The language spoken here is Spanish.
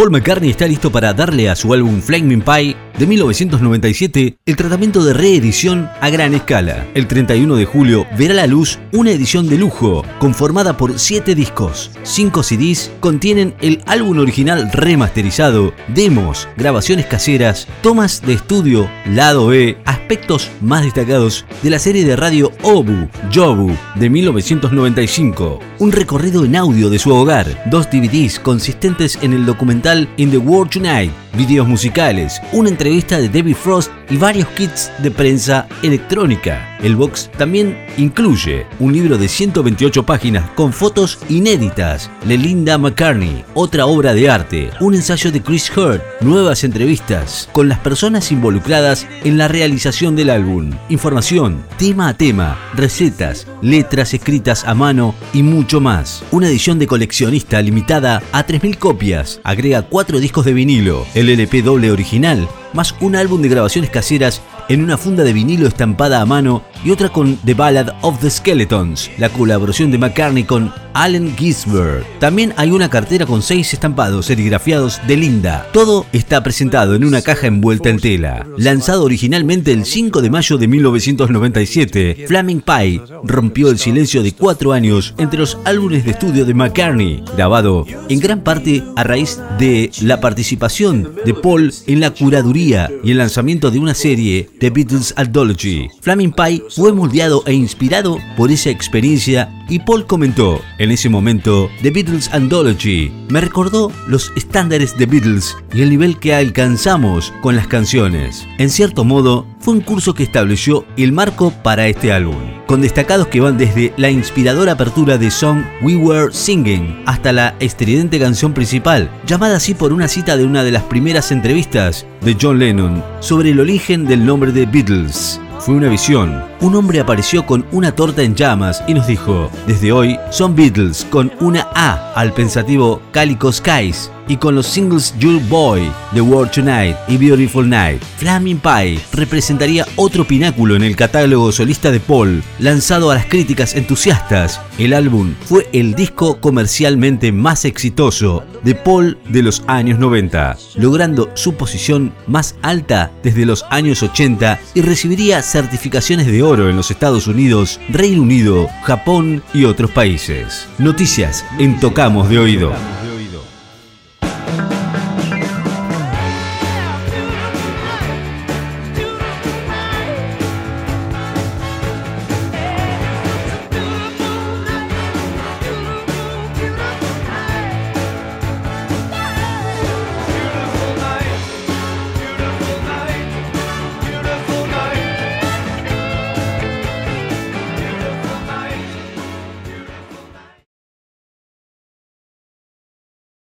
Paul McCartney está listo para darle a su álbum Flaming Pie de 1997 el tratamiento de reedición a gran escala. El 31 de julio verá la luz una edición de lujo conformada por 7 discos. 5 CDs contienen el álbum original remasterizado, demos, grabaciones caseras, tomas de estudio, lado B, aspectos más destacados de la serie de radio Obu, Jobu de 1995. Un recorrido en audio de su hogar, dos DVDs consistentes en el documental In the World Tonight, videos musicales, una entrevista de David Frost y varios kits de prensa electrónica. El box también incluye un libro de 128 páginas con fotos inéditas de Linda McCartney, otra obra de arte, un ensayo de Chris Hurt, nuevas entrevistas con las personas involucradas en la realización del álbum, información, tema a tema, recetas, letras escritas a mano y mucho más. Una edición de coleccionista limitada a 3.000 copias, agrega 4 discos de vinilo, el LP doble original, más un álbum de grabaciones caseras en una funda de vinilo estampada a mano y otra con The Ballad of the Skeletons, la colaboración de McCartney con Allen Ginsberg. También hay una cartera con seis estampados serigrafiados de Linda. Todo está presentado en una caja envuelta en tela. Lanzado originalmente el 5 de mayo de 1997, Flaming Pie rompió el silencio de cuatro años entre los álbumes de estudio de McCartney, grabado en gran parte a raíz de la participación de Paul en la curaduría y el lanzamiento de una serie The Beatles Anthology. Flaming Pie fue moldeado e inspirado por esa experiencia y Paul comentó, en ese momento, The Beatles Anthology me recordó los estándares de Beatles y el nivel que alcanzamos con las canciones. En cierto modo, fue un curso que estableció el marco para este álbum, con destacados que van desde la inspiradora apertura de Song We Were Singing hasta la estridente canción principal, llamada así por una cita de una de las primeras entrevistas de John Lennon sobre el origen del nombre de Beatles. Fue una visión. Un hombre apareció con una torta en llamas y nos dijo, desde hoy son Beatles con una A al pensativo Calico Skies y con los singles Your Boy, The World Tonight y Beautiful Night. Flaming Pie representaría otro pináculo en el catálogo solista de Paul, lanzado a las críticas entusiastas. El álbum fue el disco comercialmente más exitoso de Paul de los años 90, logrando su posición más alta desde los años 80 y recibiría certificaciones de oro en los Estados Unidos, Reino Unido, Japón y otros países. Noticias en Tocamos de Oído.